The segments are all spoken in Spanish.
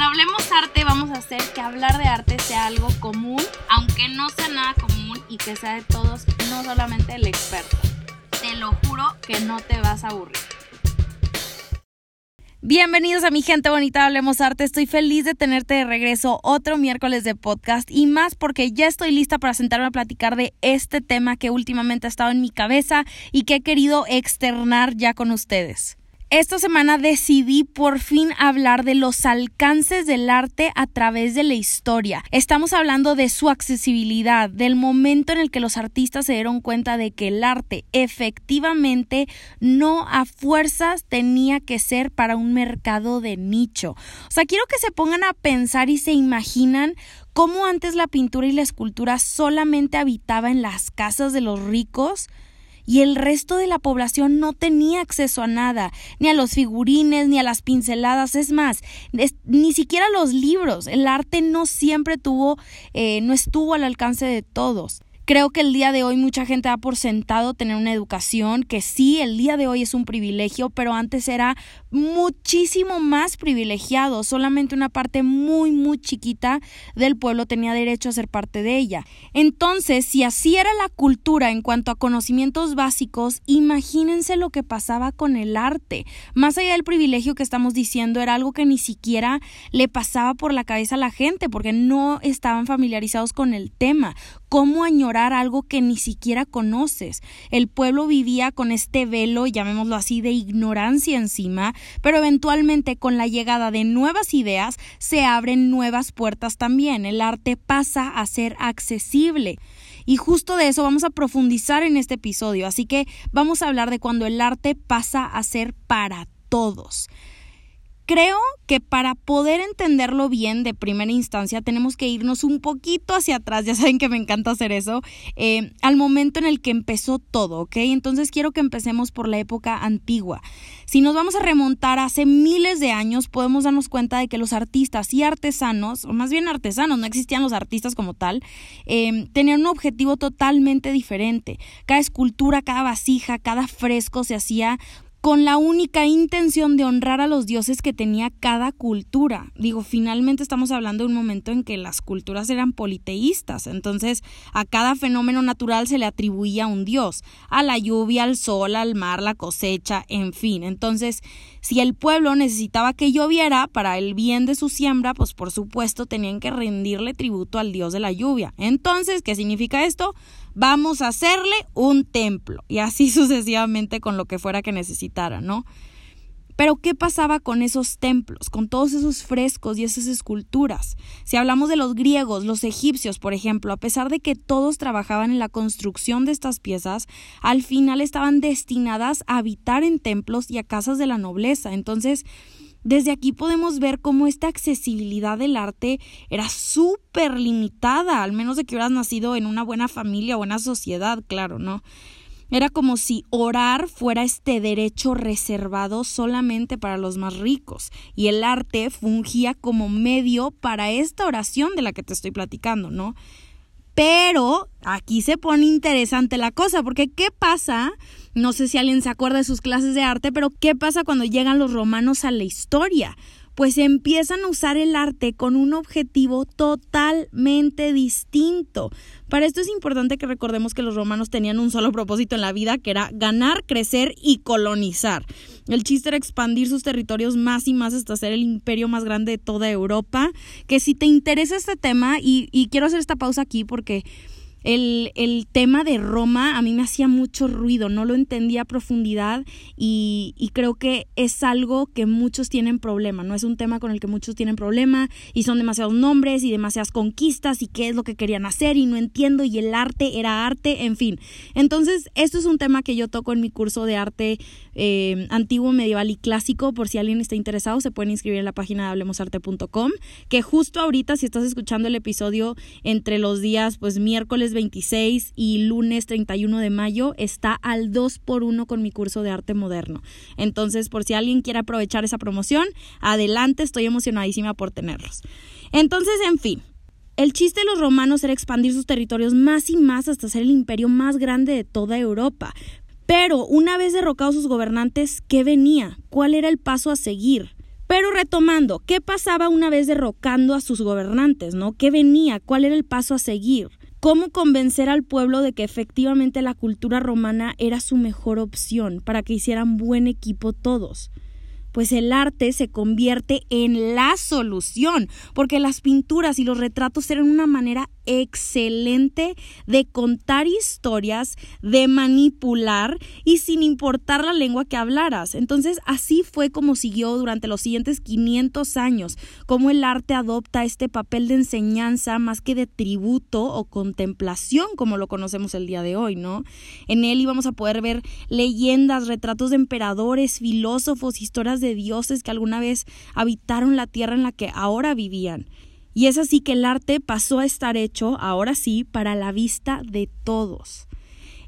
En Hablemos Arte vamos a hacer que hablar de arte sea algo común, aunque no sea nada común y que sea de todos, no solamente el experto. Te lo juro que no te vas a aburrir. Bienvenidos a mi gente bonita, Hablemos Arte. Estoy feliz de tenerte de regreso otro miércoles de podcast y más porque ya estoy lista para sentarme a platicar de este tema que últimamente ha estado en mi cabeza y que he querido externar ya con ustedes. Esta semana decidí por fin hablar de los alcances del arte a través de la historia. Estamos hablando de su accesibilidad, del momento en el que los artistas se dieron cuenta de que el arte efectivamente no a fuerzas tenía que ser para un mercado de nicho. O sea, quiero que se pongan a pensar y se imaginan cómo antes la pintura y la escultura solamente habitaba en las casas de los ricos y el resto de la población no tenía acceso a nada, ni a los figurines, ni a las pinceladas, es más, ni siquiera los libros. El arte no siempre tuvo, eh, no estuvo al alcance de todos. Creo que el día de hoy mucha gente da por sentado tener una educación, que sí, el día de hoy es un privilegio, pero antes era muchísimo más privilegiado. Solamente una parte muy, muy chiquita del pueblo tenía derecho a ser parte de ella. Entonces, si así era la cultura en cuanto a conocimientos básicos, imagínense lo que pasaba con el arte. Más allá del privilegio que estamos diciendo, era algo que ni siquiera le pasaba por la cabeza a la gente, porque no estaban familiarizados con el tema. ¿Cómo añorar algo que ni siquiera conoces? El pueblo vivía con este velo, llamémoslo así, de ignorancia encima, pero eventualmente con la llegada de nuevas ideas se abren nuevas puertas también. El arte pasa a ser accesible. Y justo de eso vamos a profundizar en este episodio, así que vamos a hablar de cuando el arte pasa a ser para todos. Creo que para poder entenderlo bien de primera instancia tenemos que irnos un poquito hacia atrás, ya saben que me encanta hacer eso, eh, al momento en el que empezó todo, ¿ok? Entonces quiero que empecemos por la época antigua. Si nos vamos a remontar hace miles de años, podemos darnos cuenta de que los artistas y artesanos, o más bien artesanos, no existían los artistas como tal, eh, tenían un objetivo totalmente diferente. Cada escultura, cada vasija, cada fresco se hacía con la única intención de honrar a los dioses que tenía cada cultura. Digo, finalmente estamos hablando de un momento en que las culturas eran politeístas, entonces a cada fenómeno natural se le atribuía un dios, a la lluvia, al sol, al mar, la cosecha, en fin. Entonces, si el pueblo necesitaba que lloviera para el bien de su siembra, pues por supuesto tenían que rendirle tributo al dios de la lluvia. Entonces, ¿qué significa esto? Vamos a hacerle un templo y así sucesivamente con lo que fuera que necesitara, ¿no? Pero ¿qué pasaba con esos templos, con todos esos frescos y esas esculturas? Si hablamos de los griegos, los egipcios, por ejemplo, a pesar de que todos trabajaban en la construcción de estas piezas, al final estaban destinadas a habitar en templos y a casas de la nobleza. Entonces, desde aquí podemos ver cómo esta accesibilidad del arte era súper limitada, al menos de que hubieras nacido en una buena familia buena sociedad, claro, ¿no? Era como si orar fuera este derecho reservado solamente para los más ricos, y el arte fungía como medio para esta oración de la que te estoy platicando, ¿no? Pero aquí se pone interesante la cosa, porque ¿qué pasa? No sé si alguien se acuerda de sus clases de arte, pero ¿qué pasa cuando llegan los romanos a la historia? Pues empiezan a usar el arte con un objetivo totalmente distinto. Para esto es importante que recordemos que los romanos tenían un solo propósito en la vida, que era ganar, crecer y colonizar. El chiste era expandir sus territorios más y más hasta ser el imperio más grande de toda Europa. Que si te interesa este tema, y, y quiero hacer esta pausa aquí porque el, el, tema de Roma a mí me hacía mucho ruido, no lo entendía a profundidad y, y, creo que es algo que muchos tienen problema, no es un tema con el que muchos tienen problema y son demasiados nombres y demasiadas conquistas y qué es lo que querían hacer y no entiendo y el arte era arte, en fin. Entonces, esto es un tema que yo toco en mi curso de arte eh, antiguo, medieval y clásico, por si alguien está interesado, se pueden inscribir en la página de hablemosarte.com, que justo ahorita si estás escuchando el episodio entre los días pues miércoles 26 y lunes 31 de mayo está al 2 por 1 con mi curso de arte moderno. Entonces, por si alguien quiere aprovechar esa promoción, adelante, estoy emocionadísima por tenerlos. Entonces, en fin, el chiste de los romanos era expandir sus territorios más y más hasta ser el imperio más grande de toda Europa. Pero una vez derrocados sus gobernantes, ¿qué venía? ¿Cuál era el paso a seguir? Pero retomando, ¿qué pasaba una vez derrocando a sus gobernantes, no? ¿Qué venía? ¿Cuál era el paso a seguir? ¿Cómo convencer al pueblo de que efectivamente la cultura romana era su mejor opción para que hicieran buen equipo todos? pues el arte se convierte en la solución, porque las pinturas y los retratos eran una manera excelente de contar historias, de manipular y sin importar la lengua que hablaras. Entonces así fue como siguió durante los siguientes 500 años, como el arte adopta este papel de enseñanza más que de tributo o contemplación como lo conocemos el día de hoy, ¿no? En él íbamos a poder ver leyendas, retratos de emperadores, filósofos, historias de dioses que alguna vez habitaron la tierra en la que ahora vivían. Y es así que el arte pasó a estar hecho, ahora sí, para la vista de todos.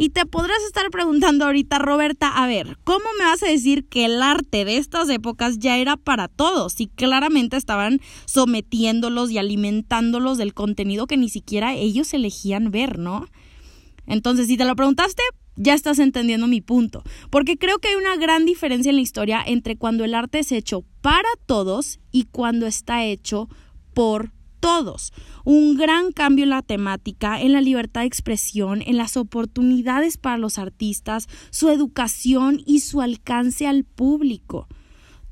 Y te podrás estar preguntando ahorita, Roberta, a ver, ¿cómo me vas a decir que el arte de estas épocas ya era para todos? Si claramente estaban sometiéndolos y alimentándolos del contenido que ni siquiera ellos elegían ver, ¿no? Entonces, si te lo preguntaste, ya estás entendiendo mi punto, porque creo que hay una gran diferencia en la historia entre cuando el arte es hecho para todos y cuando está hecho por todos. Un gran cambio en la temática, en la libertad de expresión, en las oportunidades para los artistas, su educación y su alcance al público.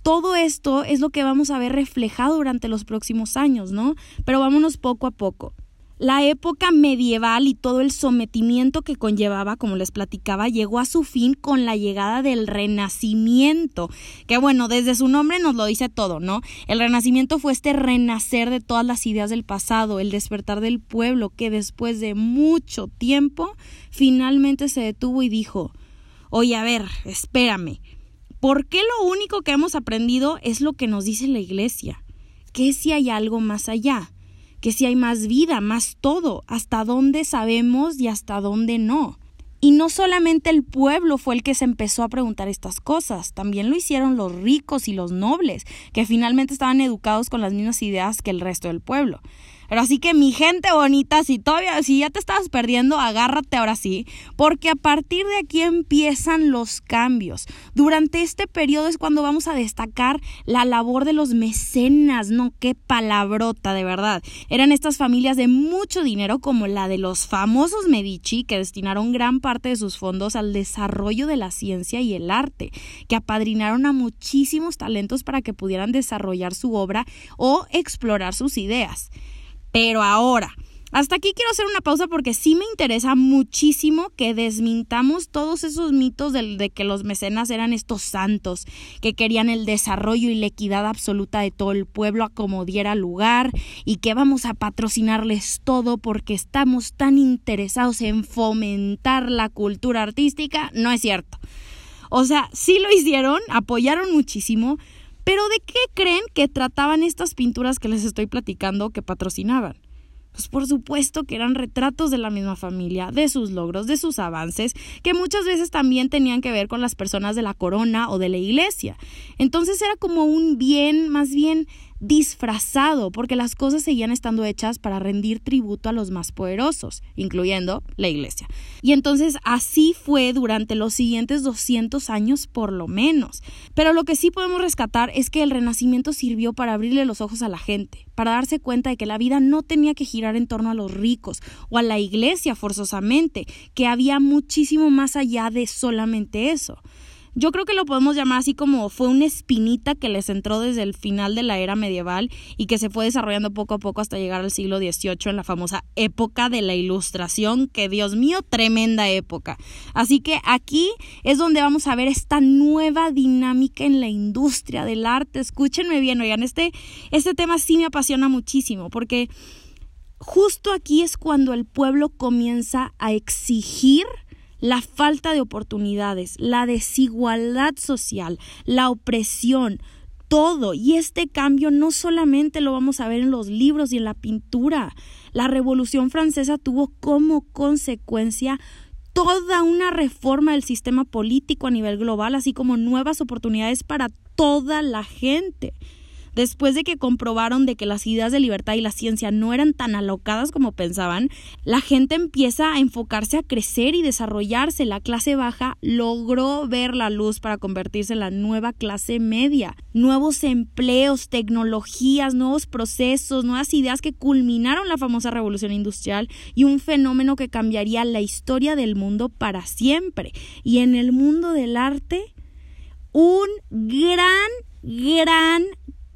Todo esto es lo que vamos a ver reflejado durante los próximos años, ¿no? Pero vámonos poco a poco. La época medieval y todo el sometimiento que conllevaba, como les platicaba, llegó a su fin con la llegada del Renacimiento, que bueno, desde su nombre nos lo dice todo, ¿no? El Renacimiento fue este renacer de todas las ideas del pasado, el despertar del pueblo, que después de mucho tiempo finalmente se detuvo y dijo, oye, a ver, espérame, ¿por qué lo único que hemos aprendido es lo que nos dice la Iglesia? ¿Qué si hay algo más allá? Que si hay más vida, más todo, hasta dónde sabemos y hasta dónde no. Y no solamente el pueblo fue el que se empezó a preguntar estas cosas, también lo hicieron los ricos y los nobles, que finalmente estaban educados con las mismas ideas que el resto del pueblo. Pero así que mi gente bonita, si todavía, si ya te estabas perdiendo, agárrate ahora sí, porque a partir de aquí empiezan los cambios. Durante este periodo es cuando vamos a destacar la labor de los mecenas, no qué palabrota de verdad. Eran estas familias de mucho dinero como la de los famosos Medici que destinaron gran parte de sus fondos al desarrollo de la ciencia y el arte, que apadrinaron a muchísimos talentos para que pudieran desarrollar su obra o explorar sus ideas. Pero ahora, hasta aquí quiero hacer una pausa porque sí me interesa muchísimo que desmintamos todos esos mitos de, de, que los mecenas eran estos santos, que querían el desarrollo y la equidad absoluta de todo el pueblo a como diera lugar y que vamos a patrocinarles todo porque estamos tan interesados en fomentar la cultura artística. No es cierto. O sea, sí lo hicieron, apoyaron muchísimo, pero ¿de qué creen que trataban estas pinturas que les estoy platicando que patrocinaban? Pues por supuesto que eran retratos de la misma familia, de sus logros, de sus avances, que muchas veces también tenían que ver con las personas de la corona o de la iglesia. Entonces era como un bien más bien disfrazado, porque las cosas seguían estando hechas para rendir tributo a los más poderosos, incluyendo la iglesia. Y entonces así fue durante los siguientes 200 años por lo menos. Pero lo que sí podemos rescatar es que el renacimiento sirvió para abrirle los ojos a la gente, para darse cuenta de que la vida no tenía que girar en torno a los ricos o a la iglesia forzosamente, que había muchísimo más allá de solamente eso. Yo creo que lo podemos llamar así como fue una espinita que les entró desde el final de la era medieval y que se fue desarrollando poco a poco hasta llegar al siglo XVIII en la famosa época de la Ilustración, que Dios mío, tremenda época. Así que aquí es donde vamos a ver esta nueva dinámica en la industria del arte. Escúchenme bien, oigan, este, este tema sí me apasiona muchísimo porque justo aquí es cuando el pueblo comienza a exigir la falta de oportunidades, la desigualdad social, la opresión, todo. Y este cambio no solamente lo vamos a ver en los libros y en la pintura. La Revolución Francesa tuvo como consecuencia toda una reforma del sistema político a nivel global, así como nuevas oportunidades para toda la gente. Después de que comprobaron de que las ideas de libertad y la ciencia no eran tan alocadas como pensaban, la gente empieza a enfocarse a crecer y desarrollarse. La clase baja logró ver la luz para convertirse en la nueva clase media. Nuevos empleos, tecnologías, nuevos procesos, nuevas ideas que culminaron la famosa revolución industrial y un fenómeno que cambiaría la historia del mundo para siempre. Y en el mundo del arte, un gran, gran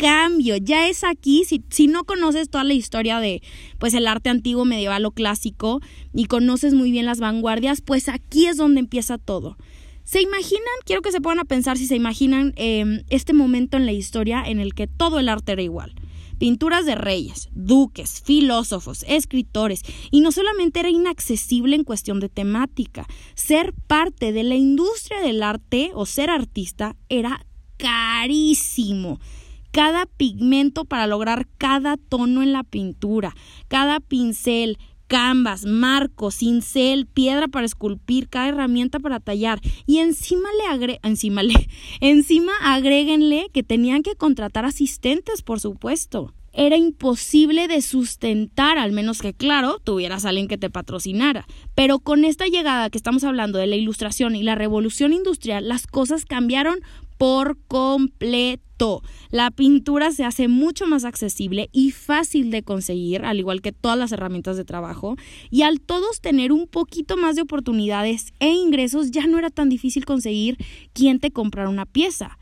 cambio. Ya es aquí, si, no conoces toda la historia de pues el arte antiguo, medieval o clásico y conoces muy bien las vanguardias, pues aquí es donde empieza todo. ¿Se imaginan? Quiero que se pongan a pensar si se imaginan em, este momento en la historia en el que todo el arte era igual. Pinturas de reyes, duques, filósofos, escritores, y no solamente era inaccesible en cuestión de temática, ser parte de la industria del arte o ser artista era carísimo cada pigmento para lograr cada tono en la pintura, cada pincel, canvas, marco, cincel, piedra para esculpir, cada herramienta para tallar y encima le agre encima le encima agréguenle que tenían que contratar asistentes, por supuesto. Era imposible de sustentar, al menos que, claro, tuvieras alguien que te patrocinara. Pero con esta llegada que estamos hablando de la ilustración y la revolución industrial, las cosas cambiaron por completo. La pintura se hace mucho más accesible y fácil de conseguir, al igual que todas las herramientas de trabajo, y al todos tener un poquito más de oportunidades e ingresos, ya no era tan difícil conseguir quien te comprara una pieza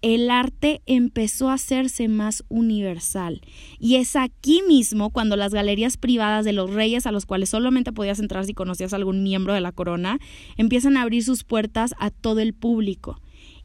el arte empezó a hacerse más universal. Y es aquí mismo cuando las galerías privadas de los reyes, a los cuales solamente podías entrar si conocías a algún miembro de la corona, empiezan a abrir sus puertas a todo el público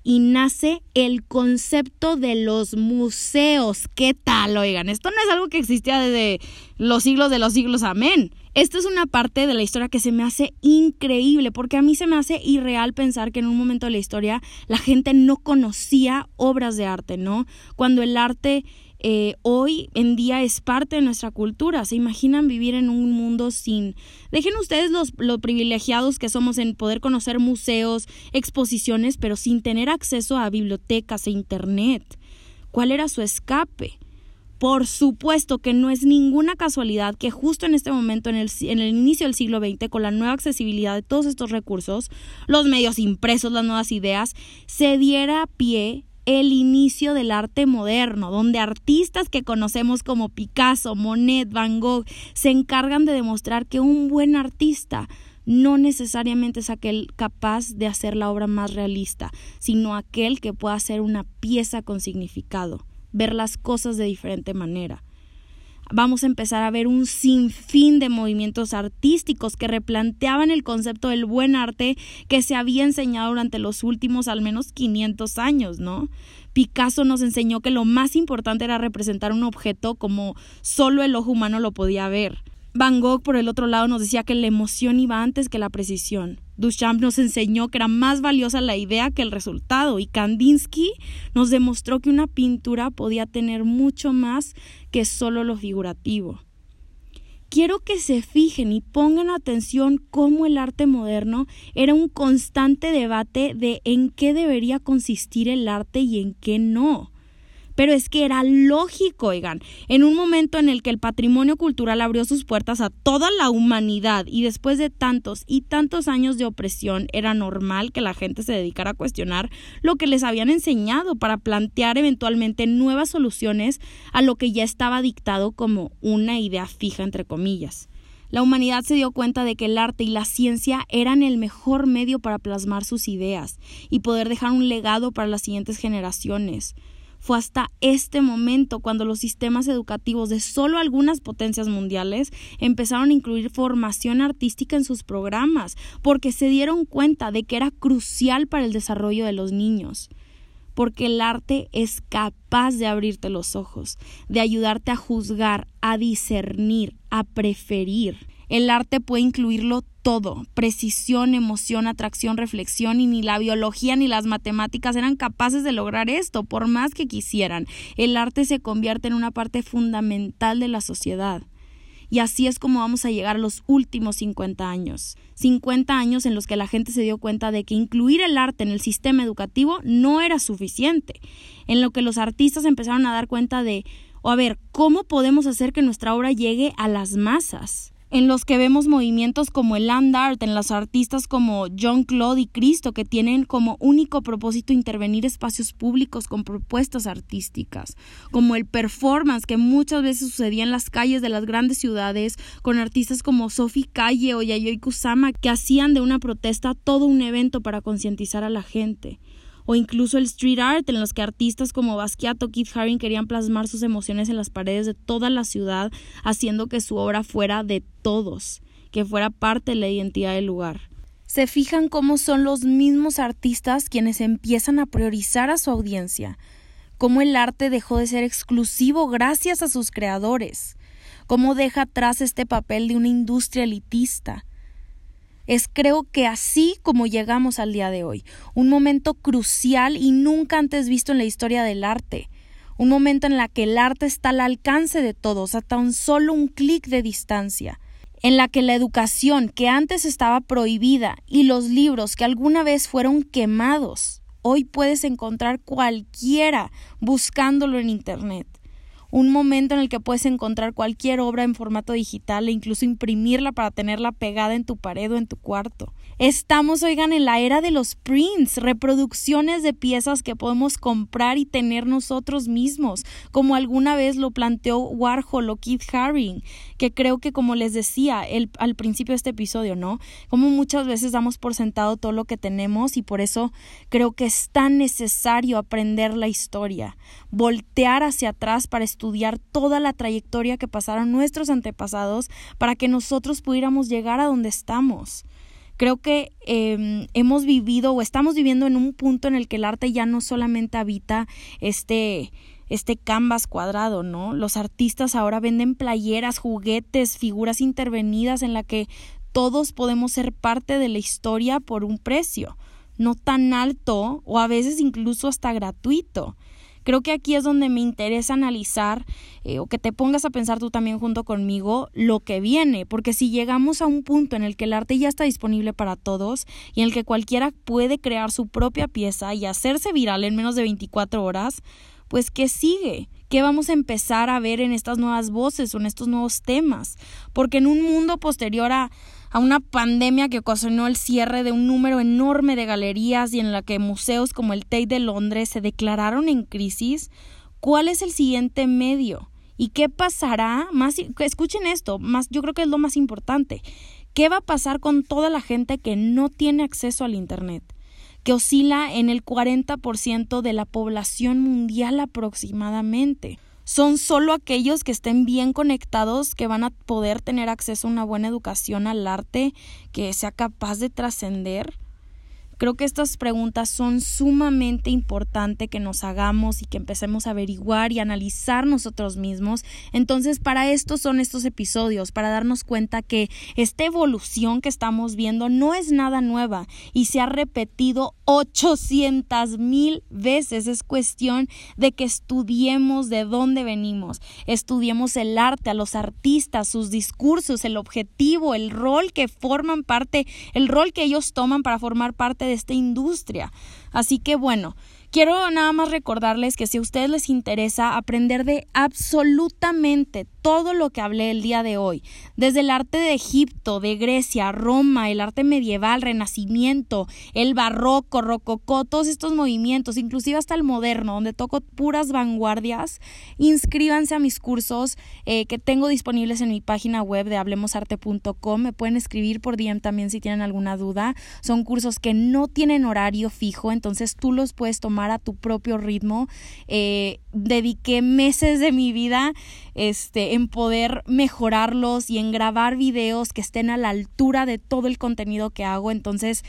y nace el concepto de los museos. ¿Qué tal? Oigan, esto no es algo que existía desde los siglos de los siglos, amén. Esto es una parte de la historia que se me hace increíble, porque a mí se me hace irreal pensar que en un momento de la historia la gente no conocía obras de arte, ¿no? Cuando el arte eh, hoy en día es parte de nuestra cultura. ¿Se imaginan vivir en un mundo sin... Dejen ustedes los, los privilegiados que somos en poder conocer museos, exposiciones, pero sin tener acceso a bibliotecas e internet. ¿Cuál era su escape? Por supuesto que no es ninguna casualidad que justo en este momento, en el, en el, inicio del siglo XX, con la nueva accesibilidad de todos estos recursos, los medios impresos, las nuevas ideas, se diera pie el inicio del arte moderno, donde artistas que conocemos como Picasso, Monet, Van Gogh se encargan de demostrar que un buen artista no necesariamente es aquel capaz de hacer la obra más realista, sino aquel que pueda hacer una pieza con significado, ver las cosas de diferente manera vamos a empezar a ver un sinfín de movimientos artísticos que replanteaban el concepto del buen arte que se había enseñado durante los últimos al menos 500 años, ¿no? Picasso nos enseñó que lo más importante era representar un objeto como solo el ojo humano lo podía ver. Van Gogh, por el otro lado, nos decía que la emoción iba antes que la precisión. Duchamp nos enseñó que era más valiosa la idea que el resultado y Kandinsky nos demostró que una pintura podía tener mucho más que solo lo figurativo. Quiero que se fijen y pongan atención cómo el arte moderno era un constante debate de en qué debería consistir el arte y en qué no. Pero es que era lógico, oigan, en un momento en el que el patrimonio cultural abrió sus puertas a toda la humanidad y después de tantos y tantos años de opresión era normal que la gente se dedicara a cuestionar lo que les habían enseñado para plantear eventualmente nuevas soluciones a lo que ya estaba dictado como una idea fija entre comillas. La humanidad se dio cuenta de que el arte y la ciencia eran el mejor medio para plasmar sus ideas y poder dejar un legado para las siguientes generaciones. Fue hasta este momento cuando los sistemas educativos de solo algunas potencias mundiales empezaron a incluir formación artística en sus programas, porque se dieron cuenta de que era crucial para el desarrollo de los niños porque el arte es capaz de abrirte los ojos, de ayudarte a juzgar, a discernir, a preferir. El arte puede incluirlo todo, precisión, emoción, atracción, reflexión, y ni la biología ni las matemáticas eran capaces de lograr esto, por más que quisieran. El arte se convierte en una parte fundamental de la sociedad. Y así es como vamos a llegar a los últimos 50 años. 50 años en los que la gente se dio cuenta de que incluir el arte en el sistema educativo no era suficiente. En lo que los artistas empezaron a dar cuenta de, o a ver, ¿cómo podemos hacer que nuestra obra llegue a las masas? En los que vemos movimientos como el land art, en los artistas como John Claude y Cristo, que tienen como único propósito intervenir espacios públicos con propuestas artísticas, como el performance que muchas veces sucedía en las calles de las grandes ciudades, con artistas como Sophie Calle o Yayoi Kusama, que hacían de una protesta todo un evento para concientizar a la gente o incluso el street art en los que artistas como Basquiat o Keith Haring querían plasmar sus emociones en las paredes de toda la ciudad, haciendo que su obra fuera de todos, que fuera parte de la identidad del lugar. Se fijan cómo son los mismos artistas quienes empiezan a priorizar a su audiencia, cómo el arte dejó de ser exclusivo gracias a sus creadores, cómo deja atrás este papel de una industria elitista, es creo que así como llegamos al día de hoy, un momento crucial y nunca antes visto en la historia del arte, un momento en la que el arte está al alcance de todos, a tan solo un clic de distancia, en la que la educación que antes estaba prohibida y los libros que alguna vez fueron quemados, hoy puedes encontrar cualquiera buscándolo en Internet un momento en el que puedes encontrar cualquier obra en formato digital e incluso imprimirla para tenerla pegada en tu pared o en tu cuarto. Estamos, oigan, en la era de los prints, reproducciones de piezas que podemos comprar y tener nosotros mismos, como alguna vez lo planteó Warhol o Keith Haring, que creo que como les decía el, al principio de este episodio, ¿no? Como muchas veces damos por sentado todo lo que tenemos y por eso creo que es tan necesario aprender la historia, voltear hacia atrás para estudiar toda la trayectoria que pasaron nuestros antepasados para que nosotros pudiéramos llegar a donde estamos. Creo que em, hemos vivido o estamos viviendo en un punto en el que el arte ya no solamente habita este este canvas cuadrado, ¿no? Los artistas ahora venden playeras, juguetes, figuras intervenidas en la que todos podemos ser parte de la historia por un precio, no tan alto o a veces incluso hasta gratuito. Creo que aquí es donde me interesa analizar eh, o que te pongas a pensar tú también junto conmigo lo que viene, porque si llegamos a un punto en el que el arte ya está disponible para todos y en el que cualquiera puede crear su propia pieza y hacerse viral en menos de 24 horas, pues ¿qué sigue? ¿Qué vamos a empezar a ver en estas nuevas voces o en estos nuevos temas? Porque en un mundo posterior a a una pandemia que ocasionó el cierre de un número enorme de galerías y en la que museos como el Tate de Londres se declararon en crisis, ¿cuál es el siguiente medio? ¿Y qué pasará? Más, escuchen esto, más, yo creo que es lo más importante. ¿Qué va a pasar con toda la gente que no tiene acceso al Internet? que oscila en el 40% de la población mundial aproximadamente son solo aquellos que estén bien conectados que van a poder tener acceso a una buena educación al arte que sea capaz de trascender Creo que estas preguntas son sumamente importantes que nos hagamos y que empecemos a averiguar y analizar nosotros mismos. Entonces, para esto son estos episodios, para darnos cuenta que esta evolución que estamos viendo no es nada nueva y se ha repetido 800 mil veces. Es cuestión de que estudiemos de dónde venimos, estudiemos el arte, a los artistas, sus discursos, el objetivo, el rol que forman parte, el rol que ellos toman para formar parte de esta industria. Así que bueno, quiero nada más recordarles que si a ustedes les interesa aprender de absolutamente todo lo que hablé el día de hoy, desde el arte de Egipto, de Grecia, Roma, el arte medieval, renacimiento, el barroco, rococó, todos estos movimientos, inclusive hasta el moderno, donde toco puras vanguardias, inscríbanse a mis cursos eh, que tengo disponibles en mi página web de hablemosarte.com. Me pueden escribir por DM también si tienen alguna duda. Son cursos que no tienen horario fijo, entonces tú los puedes tomar a tu propio ritmo. Eh, dediqué meses de mi vida este, en poder mejorarlos y en grabar videos que estén a la altura de todo el contenido que hago. Entonces,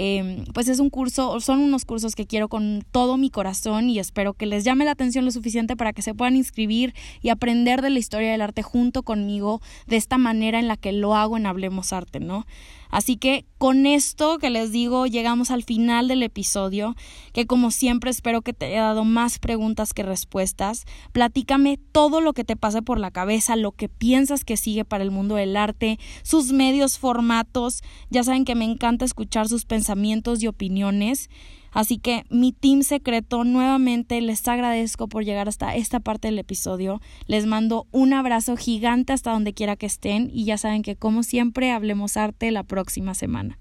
Em, pues es un curso, son unos cursos que quiero con todo mi corazón y espero que les llame la atención lo suficiente para que se puedan inscribir y aprender de la historia del arte junto conmigo de esta manera en la que lo hago en Hablemos Arte, ¿no? Así que con esto que les digo llegamos al final del episodio, que como siempre espero que te haya dado más preguntas que respuestas. Platícame todo lo que te pase por la cabeza, lo que piensas que sigue para el mundo del arte, sus medios, formatos. Ya saben que me encanta escuchar sus pensamientos y opiniones. Así que mi team secreto nuevamente les agradezco por llegar hasta esta parte del episodio. Les mando un abrazo gigante hasta donde quiera que estén y ya saben que como siempre hablemos arte la próxima semana.